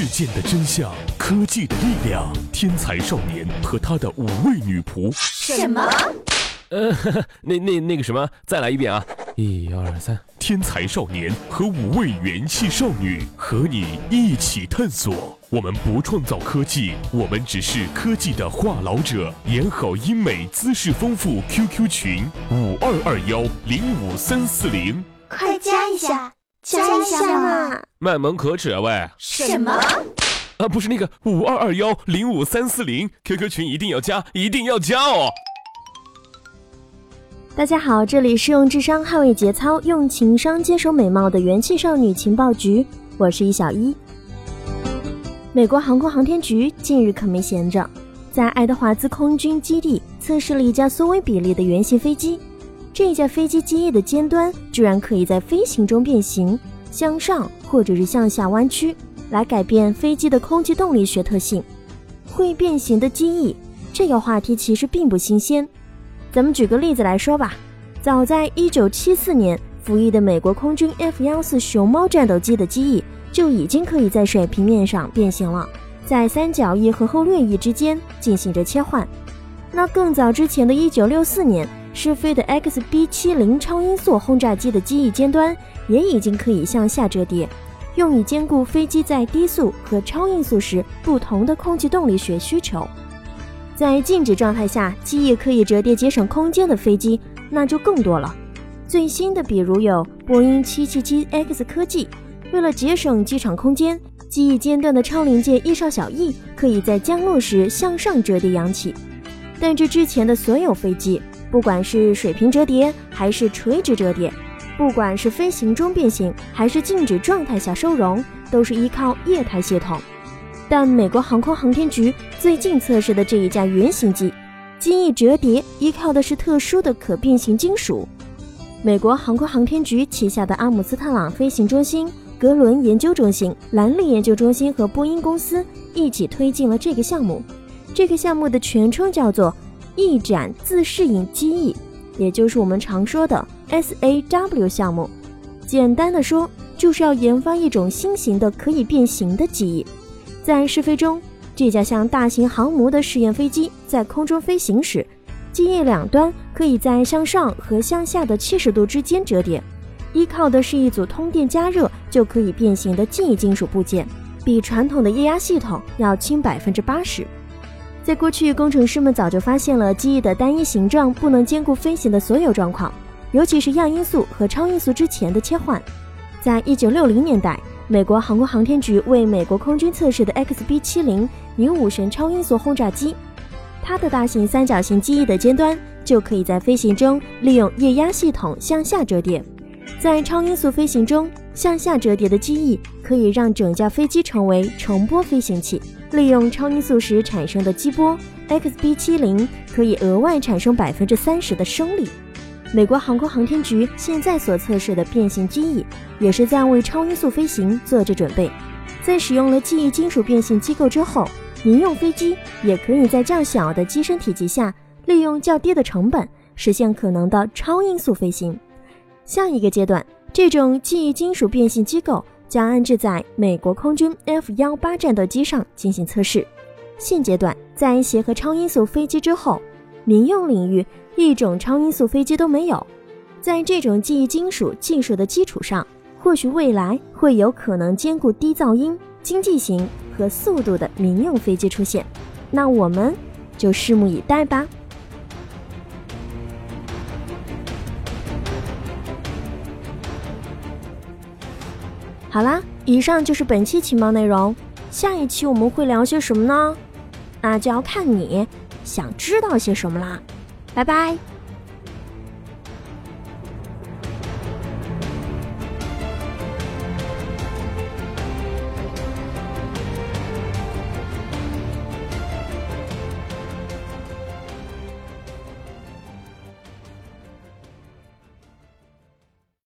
事件的真相，科技的力量，天才少年和他的五位女仆。什么？呃，那那那个什么，再来一遍啊！一二三，天才少年和五位元气少女和你一起探索。我们不创造科技，我们只是科技的话痨者。演好英美，姿势丰富。QQ 群五二二幺零五三四零，快加一下，加一下嘛！卖萌可耻啊喂！什么？啊，不是那个五二二幺零五三四零，QQ 群一定要加，一定要加哦！大家好，这里是用智商捍卫节操，用情商坚守美貌的元气少女情报局，我是易小一。美国航空航天局近日可没闲着，在爱德华兹空军基地测试了一架缩微比例的原型飞机。这架飞机机翼的尖端居然可以在飞行中变形，向上或者是向下弯曲，来改变飞机的空气动力学特性。会变形的机翼，这个话题其实并不新鲜。咱们举个例子来说吧，早在1974年服役的美国空军 F-14 熊猫战斗机的机翼就已经可以在水平面上变形了，在三角翼和后掠翼之间进行着切换。那更早之前的一九六四年试飞的 XB-70 超音速轰炸机的机翼尖端也已经可以向下折叠，用以兼顾飞机在低速和超音速时不同的空气动力学需求。在静止状态下，机翼可以折叠节省空间的飞机那就更多了。最新的比如有波音 777X 科技，为了节省机场空间，机翼尖端的超临界翼哨小翼可以在降落时向上折叠扬起。但这之前的所有飞机，不管是水平折叠还是垂直折叠，不管是飞行中变形还是静止状态下收容，都是依靠液态系统。但美国航空航天局最近测试的这一架原型机，机翼折叠依靠的是特殊的可变形金属。美国航空航天局旗下的阿姆斯特朗飞行中心、格伦研究中心、兰利研究中心和波音公司一起推进了这个项目。这个项目的全称叫做翼展自适应机翼，也就是我们常说的 SAW 项目。简单的说，就是要研发一种新型的可以变形的机翼。在试飞中，这架像大型航母的试验飞机在空中飞行时，机翼两端可以在向上和向下的七十度之间折叠，依靠的是一组通电加热就可以变形的记忆金属部件，比传统的液压系统要轻百分之八十。在过去，工程师们早就发现了机翼的单一形状不能兼顾飞行的所有状况，尤其是亚音速和超音速之前的切换。在一九六零年代。美国航空航天局为美国空军测试的 XB-70 女武神超音速轰炸机，它的大型三角形机翼的尖端就可以在飞行中利用液压系统向下折叠。在超音速飞行中，向下折叠的机翼可以让整架飞机成为重波飞行器，利用超音速时产生的激波，XB-70 可以额外产生百分之三十的升力。美国航空航天局现在所测试的变形机翼，也是在为超音速飞行做着准备。在使用了记忆金属变形机构之后，民用飞机也可以在较小的机身体积下，利用较低的成本，实现可能的超音速飞行。下一个阶段，这种记忆金属变形机构将安置在美国空军 F 幺八战斗机上进行测试。现阶段，在协和超音速飞机之后，民用领域。一种超音速飞机都没有，在这种记忆金属技术的基础上，或许未来会有可能兼顾低噪音、经济型和速度的民用飞机出现，那我们就拭目以待吧。好啦，以上就是本期情报内容，下一期我们会聊些什么呢？那就要看你想知道些什么啦。拜拜。